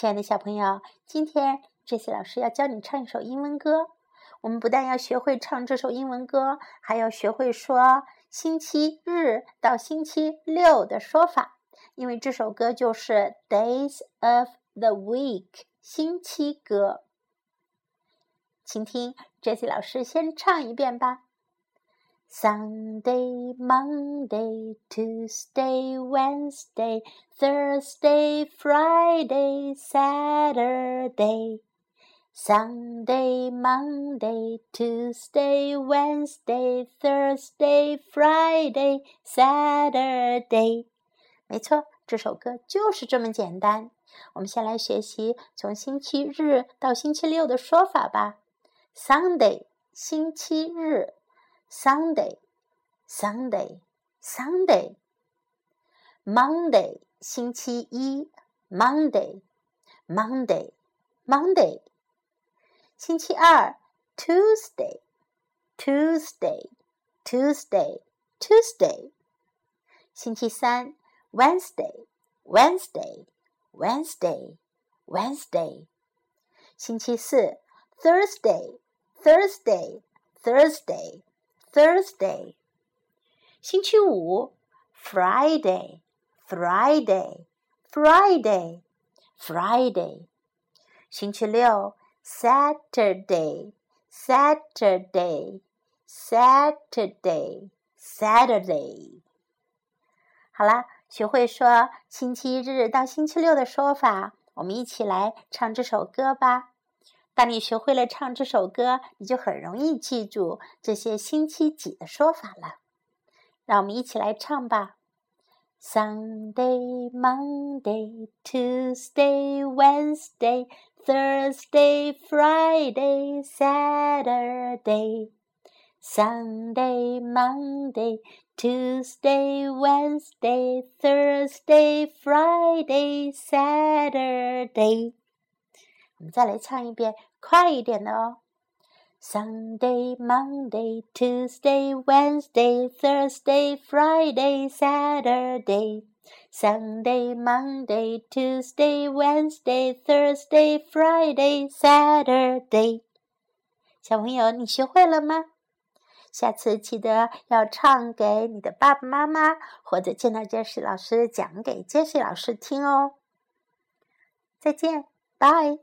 亲爱的小朋友，今天 Jessie 老师要教你唱一首英文歌。我们不但要学会唱这首英文歌，还要学会说星期日到星期六的说法，因为这首歌就是 Days of the Week 星期歌。请听 Jessie 老师先唱一遍吧。Sunday, Monday, Tuesday, Wednesday, Thursday, Friday, Saturday. Sunday, Monday, Tuesday, Wednesday, Thursday, Friday, Saturday。没错，这首歌就是这么简单。我们先来学习从星期日到星期六的说法吧。Sunday，星期日。 Sunday, Sunday, Sunday. Monday 星期一，Monday, Monday, Monday. 星期二，Tuesday, Tuesday, Tuesday, Tuesday. 星期三，Wednesday, Wednesday, Wednesday, Wednesday. 星期四，Thursday, Thursday, Thursday. Thursday，星期五；Friday，Friday，Friday，Friday，星期六；Saturday，Saturday，Saturday，Saturday。好啦，学会说星期日到星期六的说法，我们一起来唱这首歌吧。当你学会了唱这首歌，你就很容易记住这些星期几的说法了。让我们一起来唱吧：Sunday, Monday, Tuesday, Wednesday, Thursday, Friday, Saturday. Sunday, Monday, Tuesday, Wednesday, Thursday, Friday, Saturday. 我们再来唱一遍，快一点的哦。Sunday, Monday, Tuesday, Wednesday, Thursday, Friday, Saturday. Sunday, Monday, Tuesday, Wednesday, Thursday, Friday, Saturday. 小朋友，你学会了吗？下次记得要唱给你的爸爸妈妈，或者见到杰西老师讲给杰西老师听哦。再见，拜。